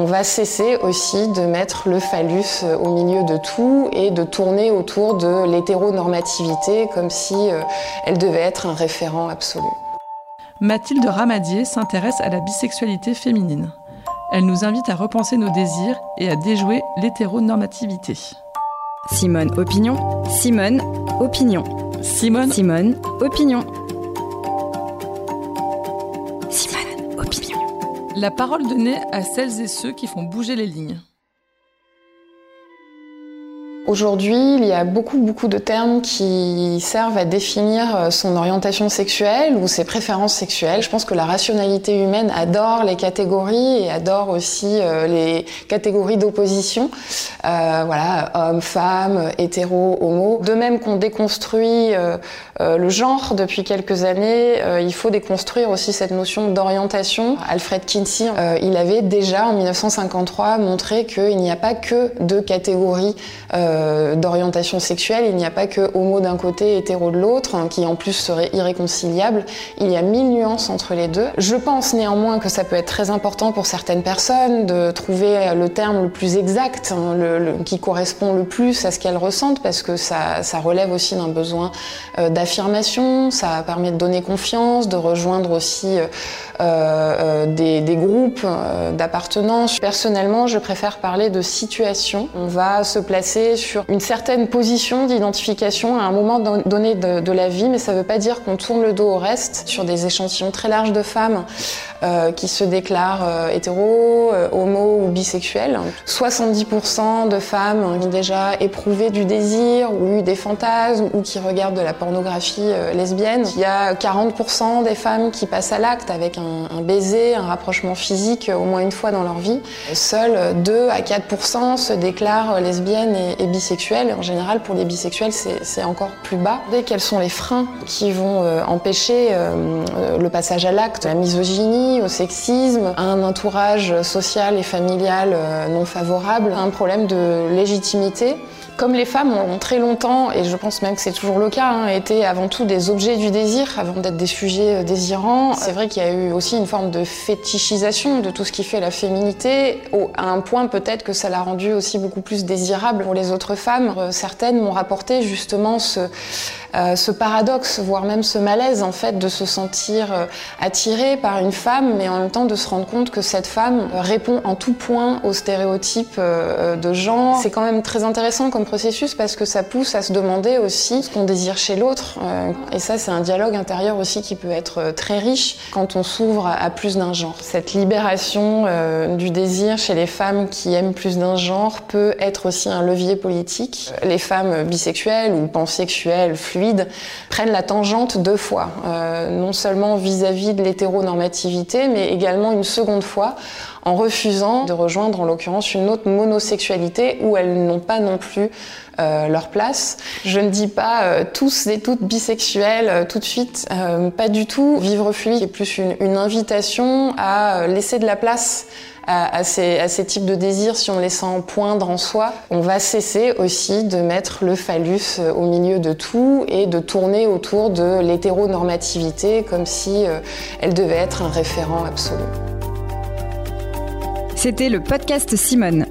On va cesser aussi de mettre le phallus au milieu de tout et de tourner autour de l'hétéronormativité comme si euh, elle devait être un référent absolu. Mathilde Ramadier s'intéresse à la bisexualité féminine. Elle nous invite à repenser nos désirs et à déjouer l'hétéronormativité. Simone Opinion, Simone Opinion. Simone Simone Opinion. La parole donnée à celles et ceux qui font bouger les lignes. Aujourd'hui, il y a beaucoup, beaucoup de termes qui servent à définir euh, son orientation sexuelle ou ses préférences sexuelles. Je pense que la rationalité humaine adore les catégories et adore aussi euh, les catégories d'opposition. Euh, voilà, homme, femme, hétéro, homo. De même qu'on déconstruit le genre depuis quelques années, il faut déconstruire aussi cette notion d'orientation. Alfred Kinsey, il avait déjà en 1953 montré qu'il n'y a pas que deux catégories d'orientation sexuelle. Il n'y a pas que homo d'un côté, hétéro de l'autre, hein, qui en plus serait irréconciliable. Il y a mille nuances entre les deux. Je pense néanmoins que ça peut être très important pour certaines personnes de trouver le terme le plus exact, hein, le, qui correspond le plus à ce qu'elles ressentent, parce que ça, ça relève aussi d'un besoin euh, d'affirmation, ça permet de donner confiance, de rejoindre aussi euh, euh des, des, groupes d'appartenance. Personnellement, je préfère parler de situation. On va se placer sur une certaine position d'identification à un moment donné de, la vie, mais ça ne veut pas dire qu'on tourne le dos au reste. Sur des échantillons très larges de femmes euh, qui se déclarent euh, hétéro, euh, homo ou bisexuelles, 70% de femmes ont déjà éprouvé du désir ou eu des fantasmes ou qui regardent de la pornographie lesbienne. Il y a 40% des femmes qui passent à l'acte avec un, baiser, un rapprochement physique au moins une fois dans leur vie. Seuls 2 à 4% se déclarent lesbiennes et, bisexuelles en général, pour les bisexuels, c'est encore plus bas. Quels sont les freins qui vont empêcher le passage à l'acte, la misogynie, au sexisme, un entourage social et familial non favorable, un problème de légitimité comme les femmes ont très longtemps, et je pense même que c'est toujours le cas, hein, été avant tout des objets du désir avant d'être des sujets désirants, c'est vrai qu'il y a eu aussi une forme de fétichisation de tout ce qui fait la féminité, à un point peut-être que ça l'a rendu aussi beaucoup plus désirable pour les autres femmes. Certaines m'ont rapporté justement ce, euh, ce paradoxe, voire même ce malaise en fait de se sentir euh, attiré par une femme, mais en même temps de se rendre compte que cette femme répond en tout point aux stéréotypes euh, de genre. C'est quand même très intéressant comme processus parce que ça pousse à se demander aussi ce qu'on désire chez l'autre. et ça, c'est un dialogue intérieur aussi qui peut être très riche quand on s'ouvre à, plus d'un genre. Cette libération du désir chez les femmes qui aiment plus d'un genre peut être aussi un levier politique. Les femmes bisexuelles ou pansexuelles, fluides, prennent la tangente deux fois, euh, non seulement vis-à-vis de l'hétéronormativité, mais également une seconde fois en refusant de rejoindre en l'occurrence une autre monosexualité où elles n'ont pas non plus euh, leur place. Je ne dis pas euh, tous et toutes bisexuels tout de suite, pas du tout. Vivre fluide est plus une invitation à laisser de la place à, ces, types de désirs si on les sent poindre en soi. On va cesser aussi de mettre le phallus euh, au milieu de tout et de tourner autour de l'hétéronormativité comme si euh, elle devait être un référent absolu. C'était le podcast Simone.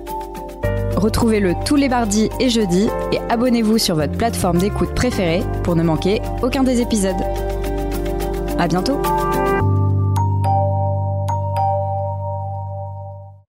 Retrouvez-le tous les mardis et jeudis et abonnez-vous sur votre plateforme d'écoute préférée pour ne manquer aucun des épisodes. À bientôt!